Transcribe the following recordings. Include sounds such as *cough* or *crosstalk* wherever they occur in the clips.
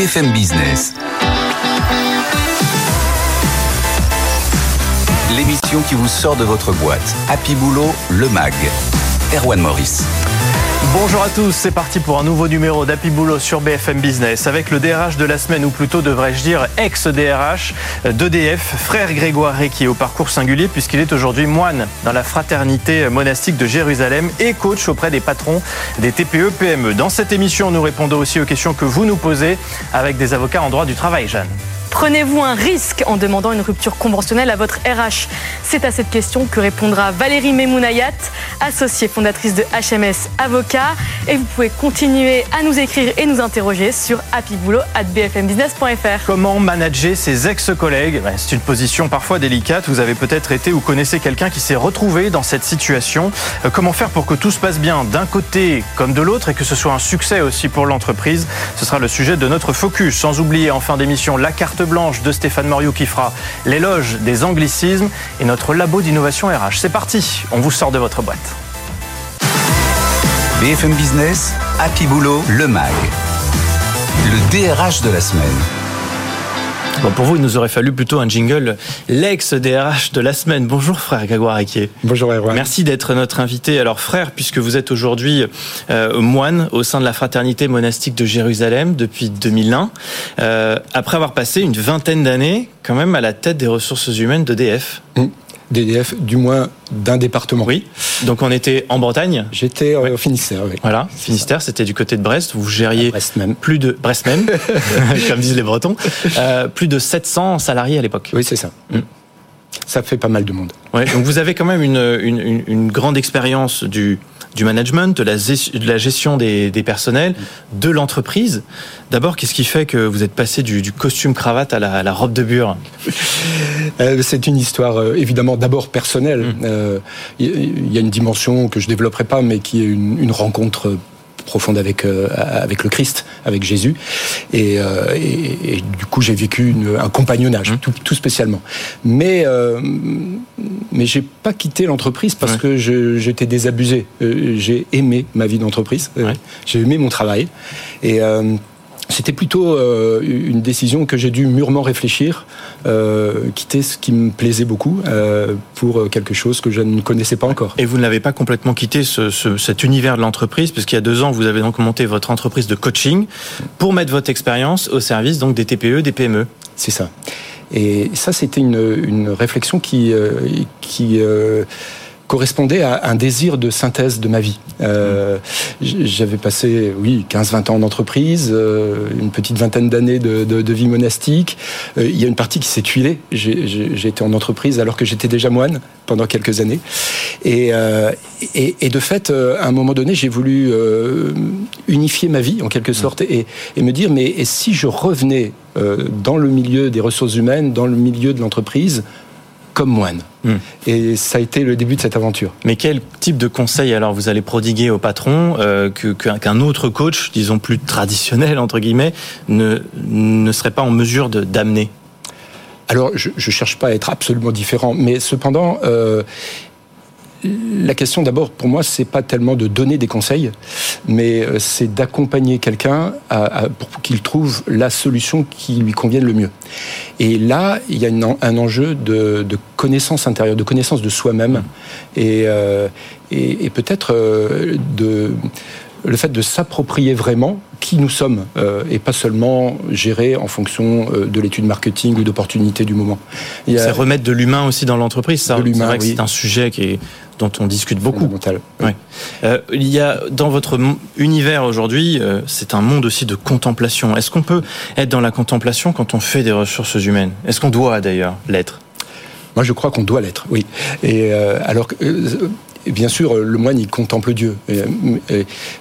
FM Business. L'émission qui vous sort de votre boîte. Happy Boulot, le MAG. Erwan Maurice. Bonjour à tous, c'est parti pour un nouveau numéro d'Happy Boulot sur BFM Business avec le DRH de la semaine, ou plutôt devrais-je dire ex-DRH d'EDF, frère Grégoire qui est au parcours singulier puisqu'il est aujourd'hui moine dans la fraternité monastique de Jérusalem et coach auprès des patrons des TPE-PME. Dans cette émission, nous répondons aussi aux questions que vous nous posez avec des avocats en droit du travail, Jeanne. Prenez-vous un risque en demandant une rupture conventionnelle à votre RH C'est à cette question que répondra Valérie Memounayat, associée fondatrice de HMS Avocat. Et vous pouvez continuer à nous écrire et nous interroger sur happyboulot.bfmbusiness.fr. Comment manager ses ex-collègues? C'est une position parfois délicate. Vous avez peut-être été ou connaissez quelqu'un qui s'est retrouvé dans cette situation. Euh, comment faire pour que tout se passe bien d'un côté comme de l'autre et que ce soit un succès aussi pour l'entreprise? Ce sera le sujet de notre focus. Sans oublier en fin d'émission la carte blanche de Stéphane Moriou qui fera l'éloge des anglicismes et notre labo d'innovation RH. C'est parti, on vous sort de votre boîte. BFM Business, Happy Boulot, le MAG. Le DRH de la semaine. Bon, pour vous, il nous aurait fallu plutôt un jingle, l'ex-DRH de la semaine. Bonjour frère Grégoire Riquier. Bonjour Erwan. Merci d'être notre invité. Alors frère, puisque vous êtes aujourd'hui euh, moine au sein de la fraternité monastique de Jérusalem depuis 2001, euh, après avoir passé une vingtaine d'années quand même à la tête des ressources humaines d'EDF. Mmh. D'EDF, du moins d'un département. Oui. Donc on était en Bretagne. J'étais au Finistère. Oui. Voilà, Finistère, c'était du côté de Brest. Vous gériez Brest même. plus de Brest même, *laughs* *laughs* comme disent les Bretons, euh, plus de 700 salariés à l'époque. Oui, c'est ça. Mm. Ça fait pas mal de monde. Ouais, donc vous avez quand même une, une, une grande expérience du du management, de la, de la gestion des, des, personnels, de l'entreprise. D'abord, qu'est-ce qui fait que vous êtes passé du, du costume cravate à la, à la, robe de bure? Euh, C'est une histoire euh, évidemment d'abord personnelle. Il mmh. euh, y, y a une dimension que je développerai pas, mais qui est une, une rencontre profonde avec euh, avec le Christ, avec Jésus, et, euh, et, et du coup j'ai vécu une, un compagnonnage, mmh. tout, tout, spécialement. Mais euh, mais j'ai pas quitté l'entreprise parce ouais. que j'étais désabusé. J'ai aimé ma vie d'entreprise, ouais. j'ai aimé mon travail, et euh, c'était plutôt euh, une décision que j'ai dû mûrement réfléchir, euh, quitter ce qui me plaisait beaucoup euh, pour quelque chose que je ne connaissais pas encore. Et vous ne l'avez pas complètement quitté ce, ce, cet univers de l'entreprise, puisqu'il y a deux ans, vous avez donc monté votre entreprise de coaching pour mettre votre expérience au service donc des TPE, des PME. C'est ça. Et ça, c'était une, une, réflexion qui, euh, qui euh, correspondait à un désir de synthèse de ma vie. Euh, J'avais passé, oui, 15-20 ans en entreprise, euh, une petite vingtaine d'années de, vie monastique. Euh, il y a une partie qui s'est tuilée. J'ai été en entreprise alors que j'étais déjà moine pendant quelques années. Et, euh, et, et, de fait, à un moment donné, j'ai voulu unifier ma vie, en quelque sorte, et, me dire, mais si je revenais dans le milieu des ressources humaines, dans le milieu de l'entreprise, comme moine. Mmh. Et ça a été le début de cette aventure. Mais quel type de conseil alors vous allez prodiguer au patron euh, qu'un qu autre coach, disons plus traditionnel entre guillemets, ne, ne serait pas en mesure d'amener? Alors, je ne cherche pas à être absolument différent, mais cependant, euh, la question d'abord pour moi c'est pas tellement de donner des conseils mais c'est d'accompagner quelqu'un pour qu'il trouve la solution qui lui convienne le mieux et là il y a une, un enjeu de, de, connaissance intérieure de connaissance de soi-même et, euh, et, et peut-être euh, de le fait de s'approprier vraiment qui nous sommes euh, et pas seulement gérer en fonction euh, de l'étude marketing ou d'opportunités du moment. A... C'est remettre de l'humain aussi dans l'entreprise, ça. C'est vrai que c'est un sujet qui est dont on discute beaucoup. Euh, il y a dans votre univers aujourd'hui, euh, c'est un monde aussi de contemplation. Est-ce qu'on peut être dans la contemplation quand on fait des ressources humaines? Est-ce qu'on doit d'ailleurs l'être? Moi, je crois qu'on doit l'être, oui. Et euh, alors, bien sûr, le moine, il contemple Dieu.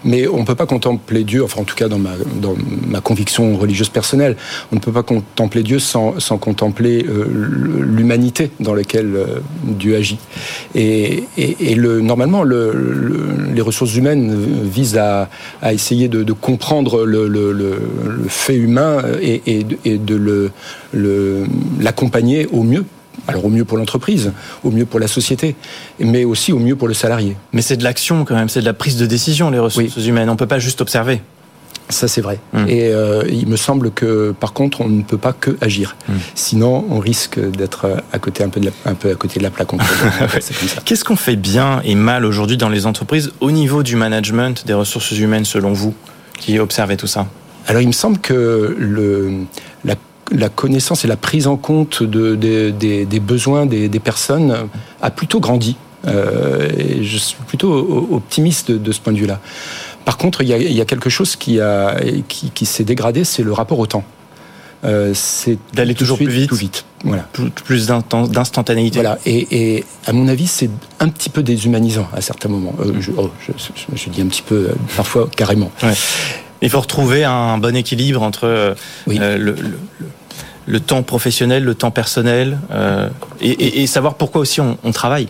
Mais on ne peut pas contempler Dieu, enfin en tout cas dans ma, conviction religieuse personnelle, on ne peut pas contempler Dieu sans, contempler euh, l'humanité dans laquelle euh, Dieu agit. Et, et le, normalement, le, le, les ressources humaines visent à, à essayer de, de comprendre le, fait humain et, de l'accompagner au mieux alors au mieux pour l'entreprise, au mieux pour la société, mais aussi au mieux pour le salarié. Mais c'est de l'action quand même, c'est de la prise de décision, les ressources oui. humaines. On ne peut pas juste observer. Ça, c'est vrai. Mm. Et euh, il me semble que, par contre, on ne peut pas que agir. Mm. Sinon, on risque d'être à côté un peu, de la, un peu à côté de la plaque. *laughs* Qu'est-ce qu'on fait bien et mal aujourd'hui dans les entreprises au niveau du management des ressources humaines, selon vous, qui observez tout ça? Alors, il me semble que le, la la connaissance et la prise en compte de, des, besoins des, personnes a plutôt grandi. Euh, et je suis plutôt optimiste de, ce point de vue-là. Par contre, il y, a, quelque chose qui, a, qui, s'est dégradé, c'est le rapport au temps. Euh, c'est d'aller toujours plus vite, vite. Voilà. Plus, d'instantanéité. Voilà. Et, à mon avis, c'est un petit peu déshumanisant à certains moments. Euh, oh, je, dis un petit peu, parfois carrément. Il faut retrouver un bon équilibre entre le, le temps professionnel, le temps personnel, euh, et, savoir pourquoi aussi on, travaille.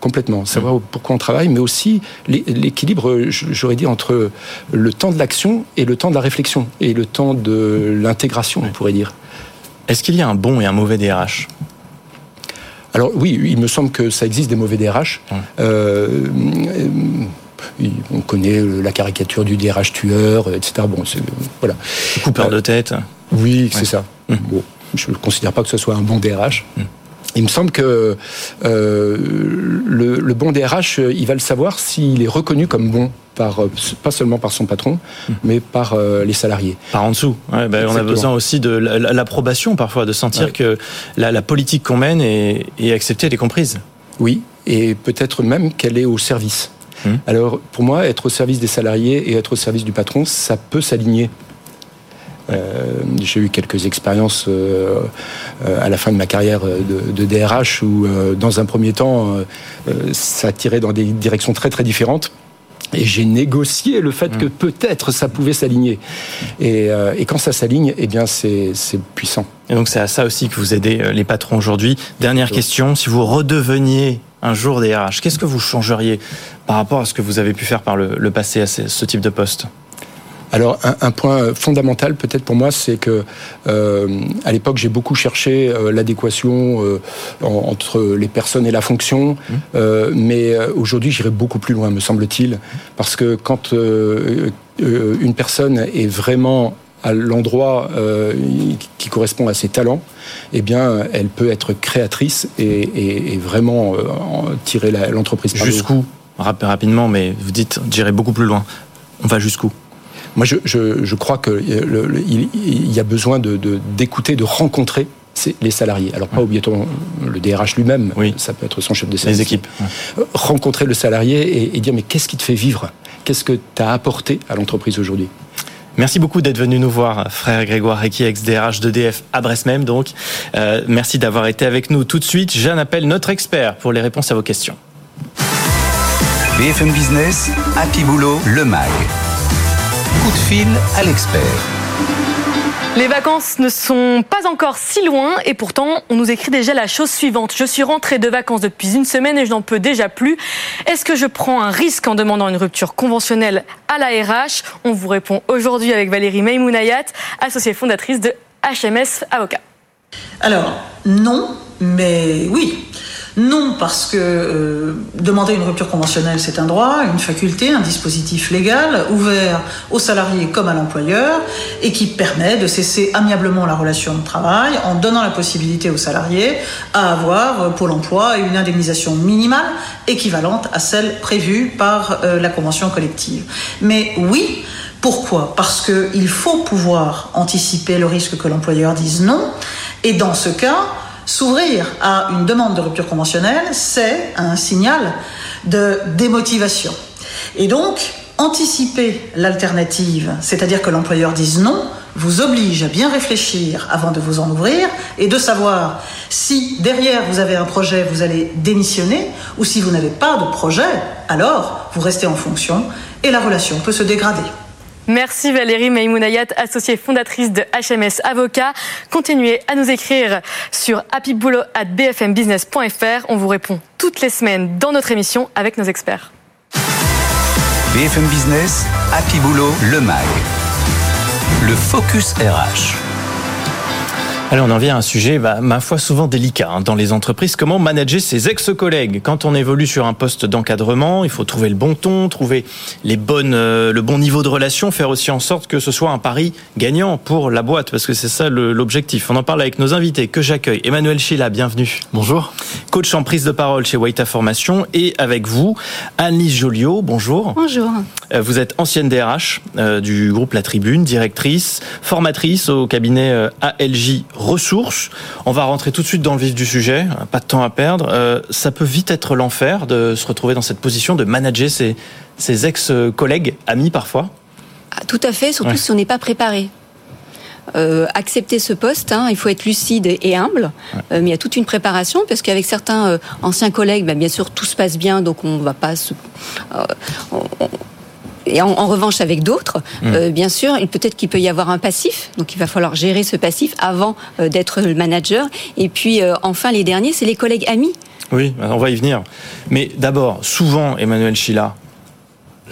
Complètement, savoir pourquoi on travaille, mais aussi l'équilibre, j'aurais dit, entre le temps de l'action et le temps de la réflexion, et le temps de l'intégration, on pourrait dire. Est-ce qu'il y a un bon et un mauvais DRH alors oui, il me semble que ça existe des mauvais DRH. Euh, on connaît la caricature du DRH tueur, etc. Bon, voilà. Coupeur de tête. Oui, c'est ça. Mmh. Bon, je ne considère pas que ce soit un bon DRH. Mmh. Il me semble que euh, le, bon DRH, il va le savoir s'il est reconnu comme bon par pas seulement par son patron, mmh. mais par euh, les salariés. Par en dessous. Ben, on a besoin aussi de l'approbation parfois, de sentir que la, politique qu'on mène est, est acceptée, elle est comprise. Oui, et peut-être même qu'elle est au service. Alors, pour moi, être au service des salariés et être au service du patron, ça peut s'aligner euh, j'ai eu quelques expériences euh, euh, à la fin de ma carrière de, DRH où, dans un premier temps, ça tirait dans des directions très très différentes. Et j'ai négocié le fait que mm. peut-être ça pouvait s'aligner. Et, quand ça s'aligne, eh bien, c'est puissant. Et donc, c'est à ça aussi que vous aidez les patrons aujourd'hui. Dernière question, si vous redeveniez un jour DRH, qu'est-ce que vous changeriez par rapport à ce que vous avez pu faire par le, passé à ce type de poste? Alors un, point fondamental peut-être pour moi, c'est que euh, à l'époque j'ai beaucoup cherché euh, l'adéquation euh, entre les personnes et la fonction, mmh. mais aujourd'hui j'irai beaucoup plus loin, me semble-t-il, parce que quand une personne est vraiment à l'endroit qui correspond à ses talents, eh bien, elle peut être créatrice et, vraiment tirer l'entreprise. Jusqu'où? Rapidement, mais vous dites, j'irai beaucoup plus loin. On va jusqu'où? Moi, je, je, je crois qu'il y a besoin d'écouter, de, de, rencontrer les salariés. Alors pas oublier le DRH lui-même, oui. ça peut être son chef de service. Les équipes. Euh, rencontrer le salarié et, dire mais qu'est-ce qui te fait vivre? Qu'est-ce que tu as apporté à l'entreprise aujourd'hui? Merci beaucoup d'être venu nous voir, frère Grégoire Requi, ex-DRH d'EDF à Brest même. Donc, euh, merci d'avoir été avec nous tout de suite. Jeanne appelle notre expert pour les réponses à vos questions. BFM Business, Happy Boulot, le MAG coup de fil à l'expert. Les vacances ne sont pas encore si loin et pourtant on nous écrit déjà la chose suivante. Je suis rentrée de vacances depuis une semaine et je n'en peux déjà plus. Est-ce que je prends un risque en demandant une rupture conventionnelle à la RH On vous répond aujourd'hui avec Valérie Meimounayat, associée fondatrice de HMS Avocat. Alors non, mais oui. Non, parce que euh, demander une rupture conventionnelle, c'est un droit, une faculté, un dispositif légal ouvert aux salariés comme à l'employeur et qui permet de cesser amiablement la relation de travail en donnant la possibilité aux salariés à avoir euh, pour l'emploi une indemnisation minimale équivalente à celle prévue par euh, la convention collective. Mais oui, pourquoi? Parce qu'il faut pouvoir anticiper le risque que l'employeur dise non. Et dans ce cas, S'ouvrir à une demande de rupture conventionnelle, c'est un signal de démotivation. Et donc, anticiper l'alternative, c'est-à-dire que l'employeur dise non, vous oblige à bien réfléchir avant de vous en ouvrir et de savoir si derrière vous avez un projet, vous allez démissionner, ou si vous n'avez pas de projet, alors vous restez en fonction et la relation peut se dégrader. Merci Valérie Maïmounayat, associée fondatrice de HMS Avocat. Continuez à nous écrire sur happyboulot@bfmbusiness.fr. On vous répond toutes les semaines dans notre émission avec nos experts. BFM Business, Happy Boulot, le MAG. Le Focus RH. Alors on en vient à un sujet, bah, ma foi, souvent délicat hein, dans les entreprises. Comment manager ses ex-collègues? Quand on évolue sur un poste d'encadrement, il faut trouver le bon ton, trouver les bonnes, euh, le bon niveau de relation, faire aussi en sorte que ce soit un pari gagnant pour la boîte, parce que c'est ça l'objectif. On en parle avec nos invités que j'accueille. Emmanuel Chila, bienvenue. Bonjour. Coach en prise de parole chez Waita Formation et avec vous, Anne-Lise Joliot. Bonjour. Bonjour. Euh, vous êtes ancienne DRH euh, du groupe La Tribune, directrice, formatrice au cabinet euh, ALJ Ressources. On va rentrer tout de suite dans le vif du sujet, pas de temps à perdre. Ça peut vite être l'enfer de se retrouver dans cette position de manager ses, ex-collègues, amis parfois. Ah, tout à fait, surtout si on n'est pas préparé. accepter ce poste, hein, il faut être lucide et humble, mais il y a toute une préparation parce qu'avec certains anciens collègues, ben, bien sûr tout se passe bien, donc on ne va pas se, et en, revanche, avec d'autres, mmh. euh, bien sûr, peut-être qu'il peut y avoir un passif. Donc, il va falloir gérer ce passif avant euh, d'être le manager. Et puis, euh, enfin, les derniers, c'est les collègues amis. Oui, on va y venir. Mais d'abord, souvent, Emmanuel Chila,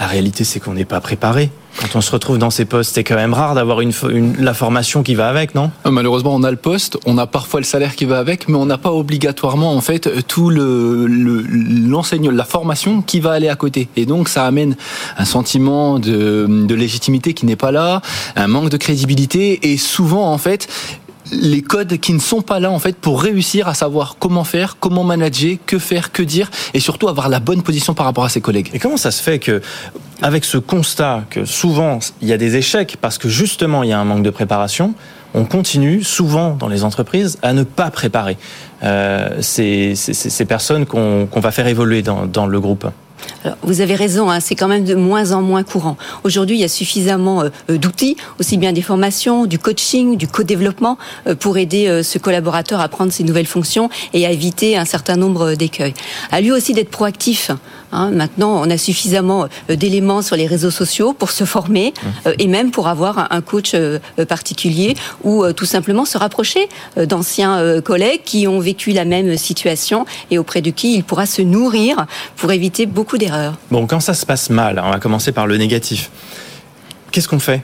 la réalité, c'est qu'on n'est pas préparé. Quand on se retrouve dans ces postes, c'est quand même rare d'avoir une, la formation qui va avec, non? Euh, Malheureusement, on a le poste, on a parfois le salaire qui va avec, mais on n'a pas obligatoirement en fait tout le l'enseignement, la formation qui va aller à côté. Et donc, ça amène un sentiment de, de légitimité qui n'est pas là, un manque de crédibilité, et souvent en fait, les codes qui ne sont pas là en fait pour réussir à savoir comment faire, comment manager, que faire, que dire et surtout avoir la bonne position par rapport à ses collègues. Et comment ça se fait que avec ce constat que souvent il y a des échecs parce que justement il y a un manque de préparation, on continue souvent dans les entreprises à ne pas préparer euh, ces, personnes qu'on va faire évoluer dans le groupe? Vous avez raison, hein, c'est quand même de moins en moins courant. Aujourd'hui, il y a suffisamment euh, d'outils, aussi bien des formations, du coaching, du co-développement, euh, pour aider euh, ce collaborateur à prendre ses nouvelles fonctions et à éviter un certain nombre d'écueils. À lui aussi d'être proactif. Hein. Maintenant, on a suffisamment d'éléments sur les réseaux sociaux pour se former mmh. et même pour avoir un coach particulier ou tout simplement se rapprocher d'anciens collègues qui ont vécu la même situation et auprès de qui il pourra se nourrir pour éviter beaucoup d'erreurs. Bon, quand ça se passe mal, on va commencer par le négatif. Qu'est-ce qu'on fait?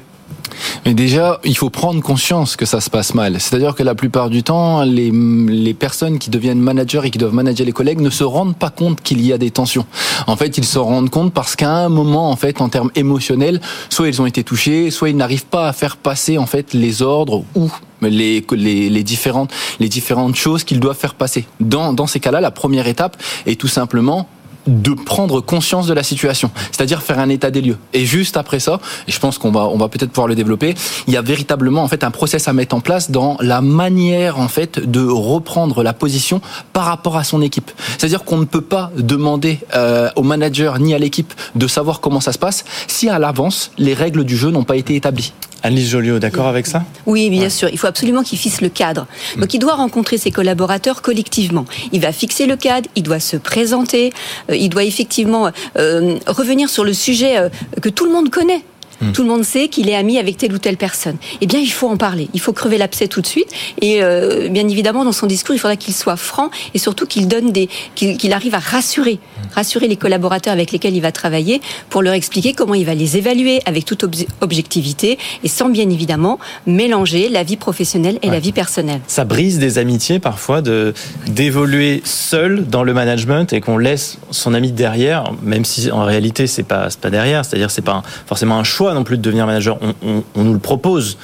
Mais déjà, il faut prendre conscience que ça se passe mal. C'est-à-dire que la plupart du temps, les, les, personnes qui deviennent managers et qui doivent manager les collègues ne se rendent pas compte qu'il y a des tensions. En fait, ils se rendent compte parce qu'à un moment, en fait, en termes émotionnels, soit ils ont été touchés, soit ils n'arrivent pas à faire passer en fait les ordres ou les, les, les, différentes, les différentes choses qu'ils doivent faire passer. Dans, dans ces cas-là, la première étape est tout simplement de prendre conscience de la situation, c'est-à-dire faire un état des lieux. Et juste après ça, et je pense qu'on va on va peut-être pouvoir le développer, il y a véritablement en fait un process à mettre en place dans la manière en fait de reprendre la position par rapport à son équipe. C'est-à-dire qu'on ne peut pas demander euh, au manager ni à l'équipe de savoir comment ça se passe si à l'avance les règles du jeu n'ont pas été établies. Alice Joliot, d'accord avec ça? Oui, bien sûr. Il faut absolument qu'il fixe le cadre. Hmm. Donc, il doit rencontrer ses collaborateurs collectivement. Il va fixer le cadre, il doit se présenter, euh, il doit effectivement euh, revenir sur le sujet euh, que tout le monde connaît. Hmm. Tout le monde sait qu'il est ami avec telle ou telle personne. Eh bien, il faut en parler. Il faut crever l'abcès tout de suite. Et euh, bien évidemment, dans son discours, il faudra qu'il soit franc et surtout qu'il donne des, qu'il arrive à rassurer, hmm. rassurer les collaborateurs avec lesquels il va travailler pour leur expliquer comment il va les évaluer avec toute objectivité et sans bien évidemment mélanger la vie professionnelle et la vie personnelle. Ça brise des amitiés parfois de d'évoluer seul dans le management et qu'on laisse son ami derrière, même si en réalité c'est pas pas derrière, c'est-à-dire c'est pas forcément un choix non plus de devenir manager, on, nous le propose.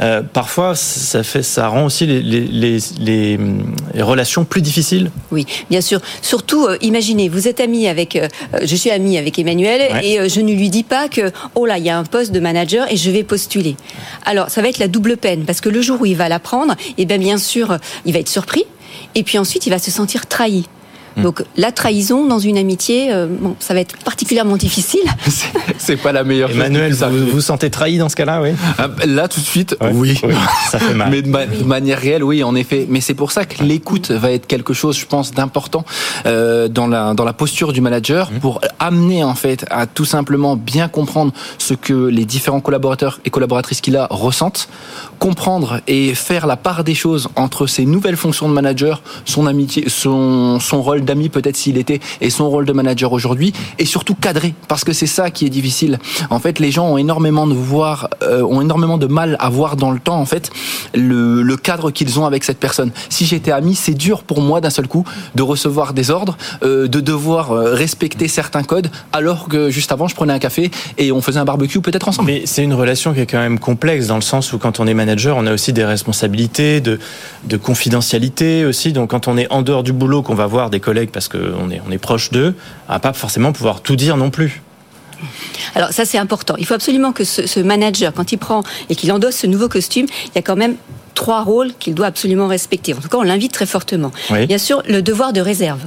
Euh, parfois, ça, fait, ça rend aussi les, relations plus difficiles. Oui, bien sûr. Surtout, euh, imaginez, vous êtes ami avec, euh, je suis ami avec Emmanuel et je ne lui dis pas que, oh là, il y a un poste de manager et je vais postuler. Alors, ça va être la double peine parce que le jour où il va l'apprendre, eh bien, bien sûr, il va être surpris et puis ensuite, il va se sentir trahi. Mm. Donc la trahison dans une amitié, euh, bon, ça va être particulièrement difficile. *laughs* C'est pas la meilleure. Emmanuel, vous vous sentez trahi dans ce cas-là, oui? Ah, Là tout de suite, oui. Ça fait mal. *laughs* Mais de, manière réelle, oui, en effet. Mais c'est pour ça que l'écoute va être quelque chose, je pense, d'important euh, dans la dans la posture du manager mm. pour amener en fait à tout simplement bien comprendre ce que les différents collaborateurs et collaboratrices qu'il a ressentent comprendre et faire la part des choses entre ses nouvelles fonctions de manager, son amitié, son, son rôle d'ami peut-être s'il était, et son rôle de manager aujourd'hui, et surtout cadrer, parce que c'est ça qui est difficile. En fait, les gens ont énormément de voir, euh, ont énormément de mal à voir dans le temps, en fait, le, le cadre qu'ils ont avec cette personne. Si j'étais ami, c'est dur pour moi d'un seul coup de recevoir des ordres, euh, de devoir euh, respecter certains codes, alors que juste avant, je prenais un café et on faisait un barbecue peut-être ensemble. Mais c'est une relation qui est quand même complexe dans le sens où quand on est manager, on a aussi des responsabilités de, de confidentialité aussi. Donc quand on est en dehors du boulot, qu'on va voir des collègues parce qu'on est, on est proche d'eux, à pas forcément pouvoir tout dire non plus. Alors ça c'est important. Il faut absolument que ce, ce manager, quand il prend et qu'il endosse ce nouveau costume, il y a quand même trois rôles qu'il doit absolument respecter. En tout cas, on l'invite très fortement. Oui. Bien sûr, le devoir de réserve,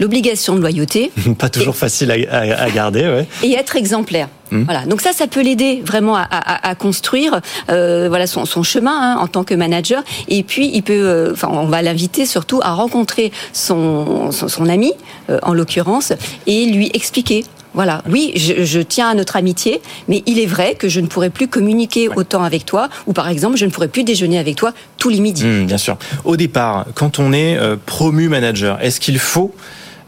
l'obligation de loyauté *laughs* pas toujours facile à, à- à garder, ouais. et être exemplaire. Mhm. Voilà. Donc ça, ça peut l'aider vraiment à, à- à construire euh, voilà son, son chemin hein, en tant que manager. Et puis il peut, euh, enfin, on va l'inviter surtout à rencontrer son son, son ami, euh, en l'occurrence, et lui expliquer. Voilà, oui, je, je tiens à notre amitié, mais il est vrai que je ne pourrai plus communiquer autant avec toi, ou par exemple, je ne pourrai plus déjeuner avec toi tous les midis. Hum, bien sûr. Au départ, quand on est euh, promu manager, est-ce qu'il faut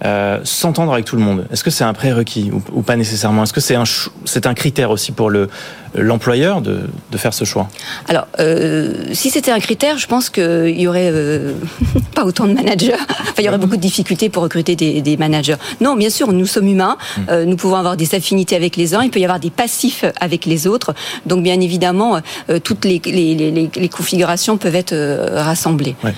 euh, s'entendre avec tout le monde Est-ce que c'est un prérequis ou, ou pas nécessairement? Est-ce que c'est un, ch- c'est un critère aussi pour le, l'employeur de, de faire ce choix? Alors, euh, si c'était un critère, je pense qu'il y aurait euh, *laughs* pas autant de managers. Enfin, il y aurait beaucoup de difficultés pour recruter des, des managers. Non, bien sûr, nous sommes humains. euh, nous pouvons avoir des affinités avec les uns. Il peut y avoir des passifs avec les autres. Donc, bien évidemment, euh, toutes les, les, les, les- les configurations peuvent être euh, rassemblées. Ouais.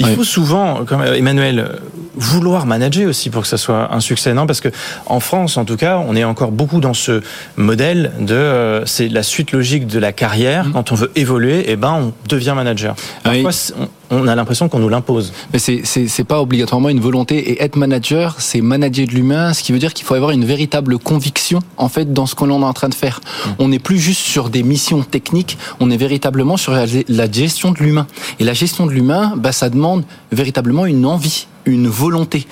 Il Ouais. faut souvent, comme Emmanuel, vouloir manager aussi pour que ça soit un succès, non Parce que en France, en tout cas, on est encore beaucoup dans ce modèle de euh, c'est la suite logique de la carrière. Quand on veut évoluer, eh ben on devient manager. Ah oui. On, on a l'impression qu'on nous l'impose. Mais c'est pas obligatoirement une volonté et être manager, c'est manager de l'humain, ce qui veut dire qu'il faut avoir une véritable conviction en fait dans ce qu'on est en train de faire. On n'est plus juste sur des missions techniques, on est véritablement sur la, la gestion de l'humain. Et la gestion de l'humain, bah ça demande véritablement une envie, une volonté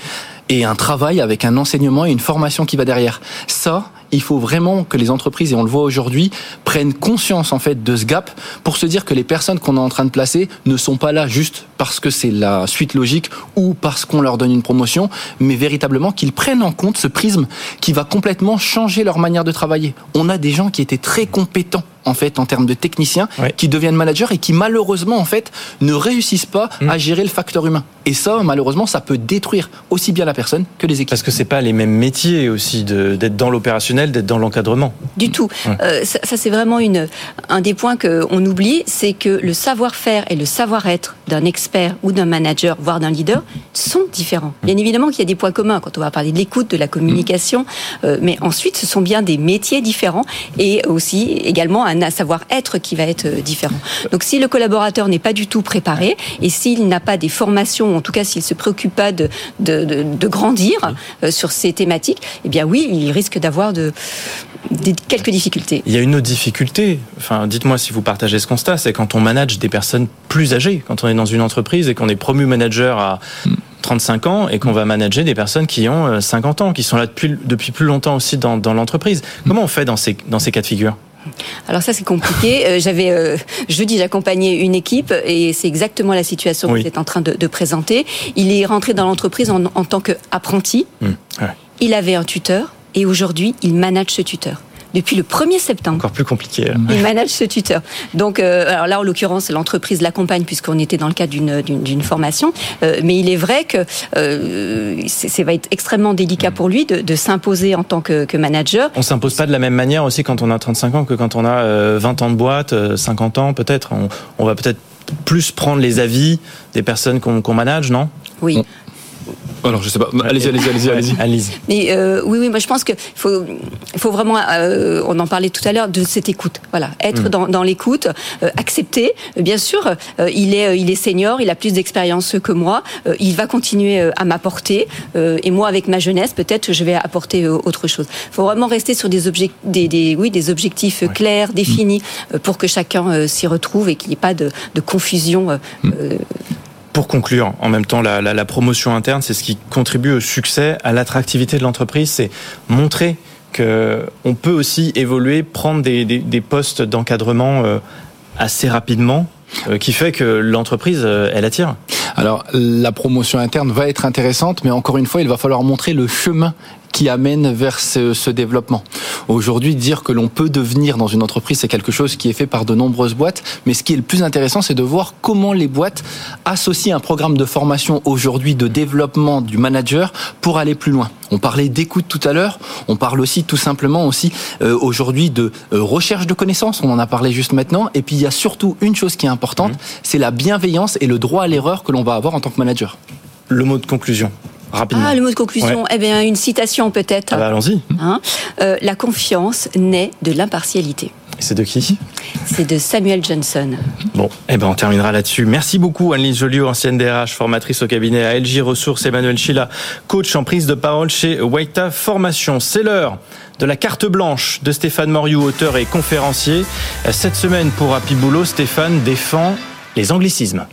et un travail avec un enseignement et une formation qui va derrière. Ça, il faut vraiment que les entreprises, et on le voit aujourd'hui, prennent conscience en fait de ce gap pour se dire que les personnes qu'on est en train de placer ne sont pas là juste parce que c'est la suite logique ou parce qu'on leur donne une promotion, mais véritablement qu'ils prennent en compte ce prisme qui va complètement changer leur manière de travailler. On a des gens qui étaient très compétents en fait en termes de techniciens Ouais. qui deviennent managers et qui malheureusement en fait ne réussissent pas Mm. à gérer le facteur humain. Et ça malheureusement ça peut détruire aussi bien la personne que les équipes. Parce que c'est pas les mêmes métiers aussi d'être dans l'opérationnel, d'être dans l'encadrement. Du tout. Ouais. Euh, ça, ça, c'est vraiment une, un des points qu'on oublie, c'est que le savoir-faire et le savoir-être d'un expert ou d'un manager, voire d'un leader, sont différents. Bien évidemment qu'il y a des points communs quand on va parler de l'écoute, de la communication, euh, mais ensuite ce sont bien des métiers différents et aussi également un savoir-être qui va être euh, différent. Donc si le collaborateur n'est pas du tout préparé et s'il n'a pas des formations, en tout cas s'il se préoccupe pas de, de, grandir euh, sur ces thématiques, eh bien oui, il risque d'avoir de, quelques difficultés. Il y a une autre difficulté, enfin dites-moi si vous partagez ce constat, c'est quand on manage des personnes plus âgées, quand on est dans une entreprise et qu'on est promu manager à 35 ans et qu'on va manager des personnes qui ont euh, 50 ans, qui sont là depuis, depuis plus longtemps aussi dans, dans l'entreprise. Comment on fait dans ces, dans ces cas de figure? Alors ça c'est compliqué. Euh, J'avais euh, jeudi j'accompagnais une équipe et c'est exactement la situation Oui. que vous êtes en train de, de présenter. Il est rentré dans l'entreprise en, en tant qu'apprenti. Hum, ouais. Il avait un tuteur et aujourd'hui il manage ce tuteur. Depuis le 1er septembre. Encore plus compliqué. euh. Il manage ce tuteur. Donc, euh, alors là, en l'occurrence, l'entreprise l'accompagne puisqu'on était dans le cadre d'une- formation. Euh, mais il est vrai que euh, c'est- ça va être extrêmement délicat pour lui de, de s'imposer en tant que, que manager. On s'impose pas de la même manière aussi quand on a 35 ans que quand on a euh, 20 ans de boîte, euh, 50 ans peut-être. On, on va peut-être plus prendre les avis des personnes qu'on qu'on manage, non? Oui. Alors je sais pas, allez-y, allez-y, allez-y, allez-y. Allez-y. Mais euh, oui, oui, moi je pense qu'il faut, il faut vraiment, euh, on en parlait tout à l'heure, de cette écoute. Voilà, être Mm. dans, dans l'écoute, euh, accepter. Euh, Bien sûr, euh, il est, euh, il est senior, il a plus d'expérience que moi. euh, il va continuer euh, à m'apporter. euh, et moi, avec ma jeunesse, peut-être, je vais apporter euh, autre chose. Il faut vraiment rester sur des objectifs, des, des, oui, des objectifs Ouais. clairs, définis, euh, pour que chacun euh, s'y retrouve et qu'il n'y ait pas de, de confusion. euh, euh, Pour conclure, en même temps, la, promotion interne, c'est ce qui contribue au succès, à l'attractivité de l'entreprise, c'est montrer que on peut aussi évoluer, prendre des, des- des postes d'encadrement euh, assez rapidement euh, qui fait que l'entreprise, euh, elle attire. Alors, la promotion interne va être intéressante, mais encore une fois, il va falloir montrer le chemin qui amène vers ce, ce développement. Aujourd'hui, dire que l'on peut devenir dans une entreprise, c'est quelque chose qui est fait par de nombreuses boîtes, mais ce qui est le plus intéressant, c'est de voir comment les boîtes associent un programme de formation aujourd'hui de développement du manager pour aller plus loin. On parlait d'écoute tout à l'heure, on parle aussi tout simplement aussi euh, aujourd'hui de euh, recherche de connaissances, on en a parlé juste maintenant, et puis il y a surtout une chose qui est importante, mmh. c'est la bienveillance et le droit à l'erreur que l'on va avoir en tant que manager. Le mot de conclusion. Rapidement. Ah, le mot de conclusion. Eh bien, une citation peut-être. Ah bah, allons-y. Hein euh, la confiance naît de l'impartialité. C'est de qui? C'est de Samuel Johnson. Bon, eh ben on terminera là-dessus. Merci beaucoup Anne-Lise Joliot, ancienne DRH, formatrice au cabinet à LG Ressources, Emmanuel Chila, coach en prise de parole chez Waita Formation. C'est l'heure de la carte blanche de Stéphane Moriou, auteur et conférencier. Cette semaine pour Happy Boulot, Stéphane défend les anglicismes.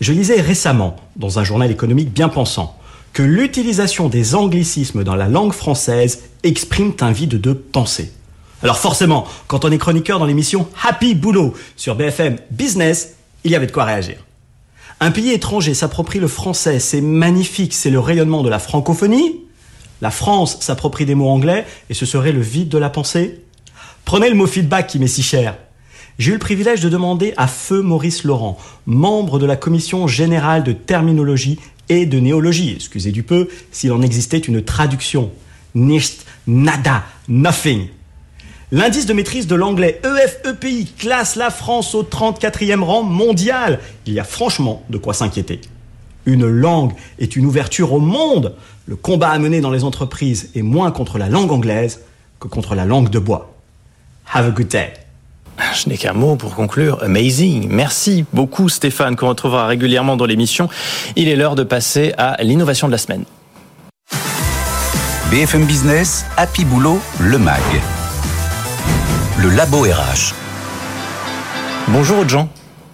Je lisais récemment, dans un journal économique bien pensant, que l'utilisation des anglicismes dans la langue française exprime un vide de pensée. Alors forcément, quand on est chroniqueur dans l'émission Happy Boulot sur BFM Business, il y avait de quoi réagir. Un pays étranger s'approprie le français, c'est magnifique, c'est le rayonnement de la francophonie. La France s'approprie des mots anglais et ce serait le vide de la pensée. Prenez le mot feedback qui m'est si cher j'ai eu le privilège de demander à feu Maurice Laurent, membre de la commission générale de terminologie et de néologie, excusez du peu, s'il en existait une traduction. Nicht, nada, nothing. L'indice de maîtrise de l'anglais EFEPI classe la France au 34e rang mondial. Il y a franchement de quoi s'inquiéter. Une langue est une ouverture au monde. Le combat à mener dans les entreprises est moins contre la langue anglaise que contre la langue de bois. Have a good day. Je n'ai qu'un mot pour conclure. Amazing. Merci beaucoup Stéphane, qu'on retrouvera régulièrement dans l'émission. Il est l'heure de passer à l'innovation de la semaine. BFM Business, Happy Boulot, le MAG. Le Labo RH. Bonjour Jean.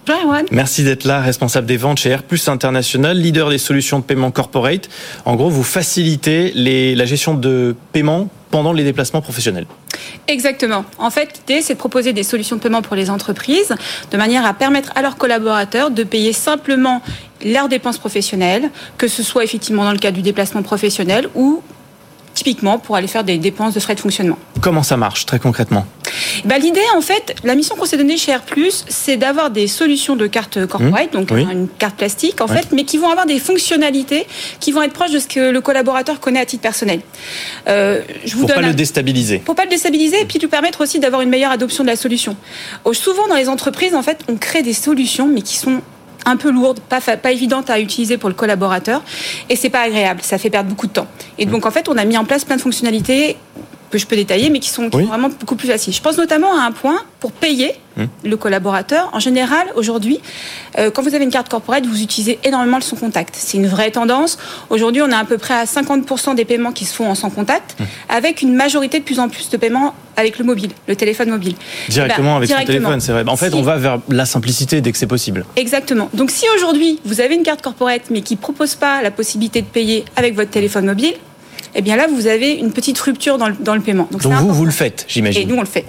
Bonjour Merci d'être là, responsable des ventes chez Airplus International, leader des solutions de paiement corporate. En gros, vous facilitez les, la gestion de paiement pendant les déplacements professionnels. Exactement. En fait, l'idée, c'est de proposer des solutions de paiement pour les entreprises de manière à permettre à leurs collaborateurs de payer simplement leurs dépenses professionnelles, que ce soit effectivement dans le cas du déplacement professionnel ou typiquement pour aller faire des dépenses de frais de fonctionnement. Comment ça marche très concrètement? Bah, L'idée, en fait, la mission qu'on s'est donnée chez Air c'est d'avoir des solutions de carte corporate, mmh. donc une carte plastique, en fait, mais qui vont avoir des fonctionnalités qui vont être proches de ce que le collaborateur connaît à titre personnel. Euh, je vous pour donne pas le déstabiliser. Pour pas le déstabiliser, et puis lui permettre aussi d'avoir une meilleure adoption de la solution. Souvent, dans les entreprises, en fait, on crée des solutions, mais qui sont un peu lourde, pas, pas évidente à utiliser pour le collaborateur, et c'est pas agréable, ça fait perdre beaucoup de temps. Et donc en fait, on a mis en place plein de fonctionnalités que je peux détailler, mais qui sont, vraiment beaucoup plus faciles. Je pense notamment à un point pour payer hum. le collaborateur. En général, aujourd'hui, euh, quand vous avez une carte corporate, vous utilisez énormément le sans contact. C'est une vraie tendance. Aujourd'hui, on a à peu près à 50% des paiements qui se font en sans contact, hum. avec une majorité de plus en plus de paiements avec le mobile, le téléphone mobile. Directement bah, avec son téléphone, c'est vrai. En fait, on va vers la simplicité dès que c'est possible. Exactement. Donc, si aujourd'hui vous avez une carte corporate mais qui propose pas la possibilité de payer avec votre téléphone mobile, eh bien là, vous avez une petite rupture dans le, dans le paiement. Donc, vous, vous le faites, j'imagine. Et nous, on le fait.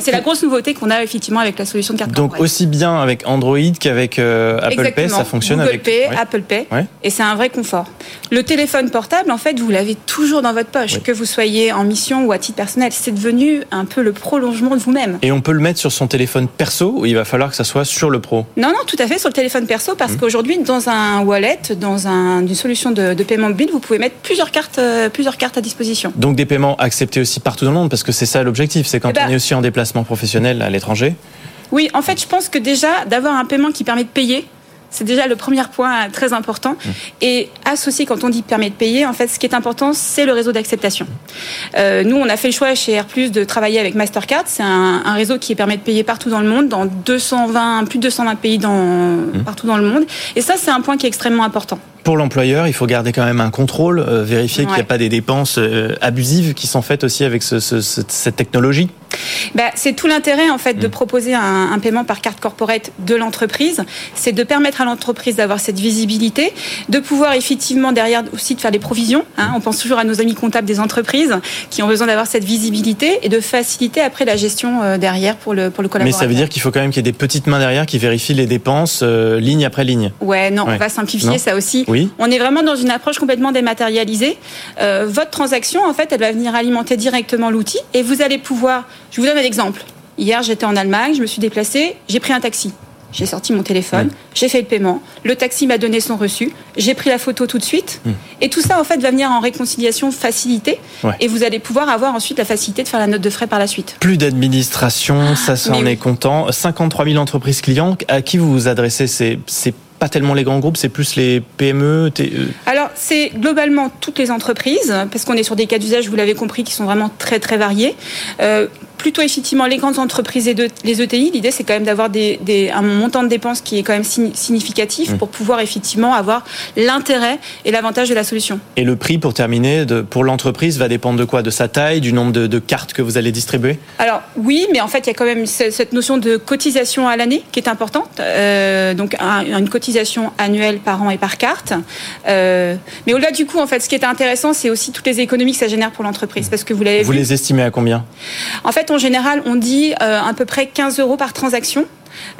C'est la grosse nouveauté qu'on a effectivement avec la solution de carte Donc aussi bien avec Android qu'avec euh, Apple Pay, ça fonctionne Google avec Pay, Apple Pay, et c'est un vrai confort. Le téléphone portable, en fait, vous l'avez toujours dans votre poche, que vous soyez en mission ou à titre personnel. C'est devenu un peu le prolongement de vous-même. Et on peut le mettre sur son téléphone perso ou il va falloir que ça soit sur le pro? Non, non, tout à fait sur le téléphone perso parce mmh. qu'aujourd'hui, dans un wallet, dans un, une solution de, de paiement mobile, vous pouvez mettre plusieurs cartes, euh, plusieurs cartes à disposition. Donc des paiements acceptés aussi partout dans le monde, parce que c'est ça l'objectif, c'est quand eh ben on est aussi en déplacement professionnel à l'étranger. Oui, en fait, je pense que déjà, d'avoir un paiement qui permet de payer, c'est déjà le premier point très important. Mmh. Et associé, quand on dit permet de payer, en fait, ce qui est important, c'est le réseau d'acceptation. Euh, nous, on a fait le choix chez Air de travailler avec Mastercard. C'est un, réseau qui permet de payer partout dans le monde, dans 220, plus de 220 pays dans, mmh. partout dans le monde. Et ça, c'est un point qui est extrêmement important. Pour l'employeur, il faut garder quand même un contrôle, euh, vérifier qu'il n'y a pas des dépenses euh, abusives qui sont faites aussi avec ce, cette technologie. Bah, C'est tout l'intérêt en fait de mm. proposer un, un, paiement par carte corporate de l'entreprise. C'est de permettre à l'entreprise d'avoir cette visibilité, de pouvoir effectivement derrière aussi de faire des provisions. Hein. On pense toujours à nos amis comptables des entreprises qui ont besoin d'avoir cette visibilité et de faciliter après la gestion euh, derrière pour le, pour le collaborateur. Mais ça veut dire qu'il faut quand même qu'il y ait des petites mains derrière qui vérifient les dépenses euh, ligne après ligne. Ouais, non, on va simplifier ça aussi. Oui. On est vraiment dans une approche complètement dématérialisée. Euh, votre transaction, en fait, elle va venir alimenter directement l'outil et vous allez pouvoir. Je vous donne un exemple. Hier, j'étais en Allemagne, je me suis déplacée, j'ai pris un taxi. J'ai sorti mon téléphone, j'ai fait le paiement, le taxi m'a donné son reçu, j'ai pris la photo tout de suite. Hmm. Et tout ça, en fait, va venir en réconciliation facilitée. Et vous allez pouvoir avoir ensuite la facilité de faire la note de frais par la suite. Plus d'administration, ça, ça en est content. 53 000 entreprises clients. À qui vous vous adressez? C'est pas tellement les grands groupes, c'est plus les PME euh. Alors, c'est globalement toutes les entreprises, parce qu'on est sur des cas d'usage, vous l'avez compris, qui sont vraiment très très variés. Euh, plutôt effectivement les grandes entreprises et les ETI. L'idée, c'est quand même d'avoir des, un montant de dépenses qui est quand même significatif mmh. pour pouvoir effectivement avoir l'intérêt et l'avantage de la solution. Et le prix, pour terminer, de, pour l'entreprise, va dépendre de quoi? De sa taille, du nombre de, cartes que vous allez distribuer? Alors oui, mais en fait, il y a quand même cette notion de cotisation à l'année qui est importante. Euh, donc une cotisation annuelle par an et par carte. Euh, mais au-delà du coup, en fait, ce qui est intéressant, c'est aussi toutes les économies que ça génère pour l'entreprise, parce que vous l'avez Vous les estimez à combien? En fait, en général, on dit euh, à peu près 15 euros par transaction.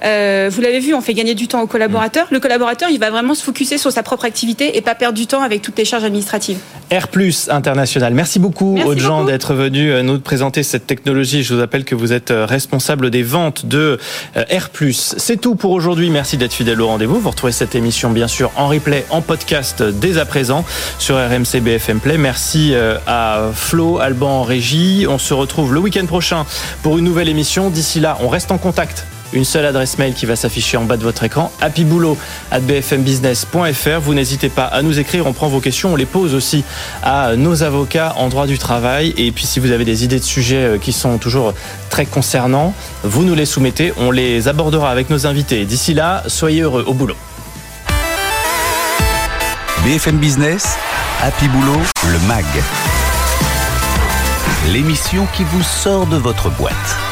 Euh, vous l'avez vu, on fait gagner du temps au collaborateur. Le collaborateur, il va vraiment se focuser sur sa propre activité et pas perdre du temps avec toutes les charges administratives. R International. Merci beaucoup aux gens d'être venus euh, nous présenter cette technologie. Je vous rappelle que vous êtes euh, responsable des ventes de R C'est tout pour aujourd'hui. Merci d'être fidèle au rendez-vous. Vous retrouvez cette émission bien sûr en replay, en podcast dès à présent sur RMC BFM Play. Merci à Flo, Alban en régie. On se retrouve le week-end prochain pour une nouvelle émission. D'ici là, on reste en contact une seule adresse mail qui va s'afficher en bas de votre écran, happyboulot@bfmbusiness.fr. Vous n'hésitez pas à nous écrire, on prend vos questions, on les pose aussi à nos avocats en droit du travail. Et puis si vous avez des idées de sujets euh, qui sont toujours très concernants, vous nous les soumettez, on les abordera avec nos invités. D'ici là, soyez heureux au boulot. BFM Business, Happy Boulot, le MAG. L'émission qui vous sort de votre boîte.